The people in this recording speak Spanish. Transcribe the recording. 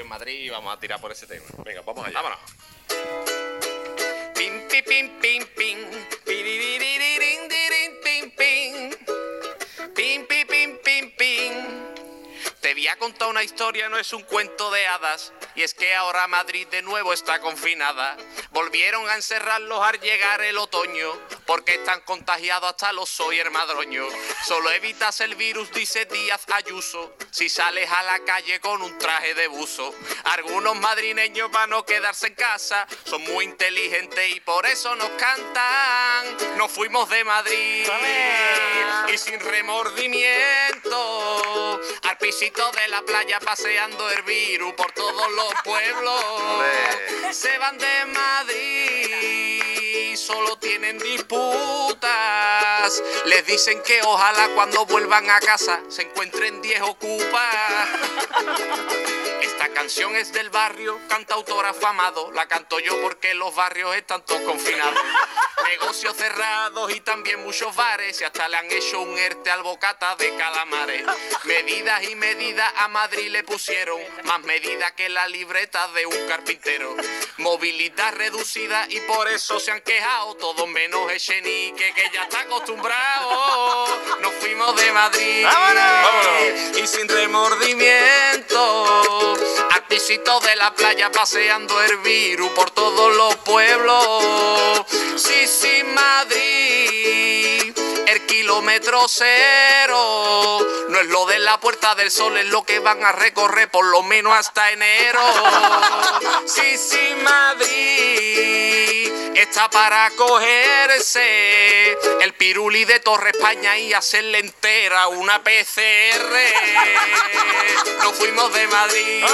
en Madrid y vamos a tirar por ese tema. Venga, vamos allá. Vámonos. Te voy a contar una historia, no es un cuento de hadas. Y es que ahora Madrid de nuevo está confinada. Volvieron a encerrarlos al llegar el otoño. Porque están contagiados hasta los soy hermadroño. Solo evitas el virus, dice Díaz Ayuso. Si sales a la calle con un traje de buzo. Algunos madrileños van a no quedarse en casa. Son muy inteligentes y por eso nos cantan. Nos fuimos de Madrid. Y sin remordimiento. Al pisito de la playa paseando el virus por todos los pueblos. Se van de Madrid, solo tienen disputas. Les dicen que ojalá cuando vuelvan a casa se encuentren 10 ocupas. Esta canción es del barrio, cantautor afamado. La canto yo porque los barrios están todos confinados. Negocios cerrados y también muchos bares. Y hasta le han hecho un ERTE al bocata de calamares. Medidas y medidas a Madrid le pusieron. Más medidas que la libreta de un carpintero. Movilidad reducida y por eso se han quejado. Todos menos Echenique que ya está acostumbrado. Nos fuimos de Madrid. ¡Vámonos! Y sin remordimiento. Al pisito de la playa paseando el virus por todos los pueblos. Sí, sí, Madrid. El kilómetro cero no es lo de la Puerta del Sol, es lo que van a recorrer por lo menos hasta enero. Sí, sí, Madrid está para cogerse el piruli de Torre España y hacerle entera una PCR. Nos fuimos de Madrid.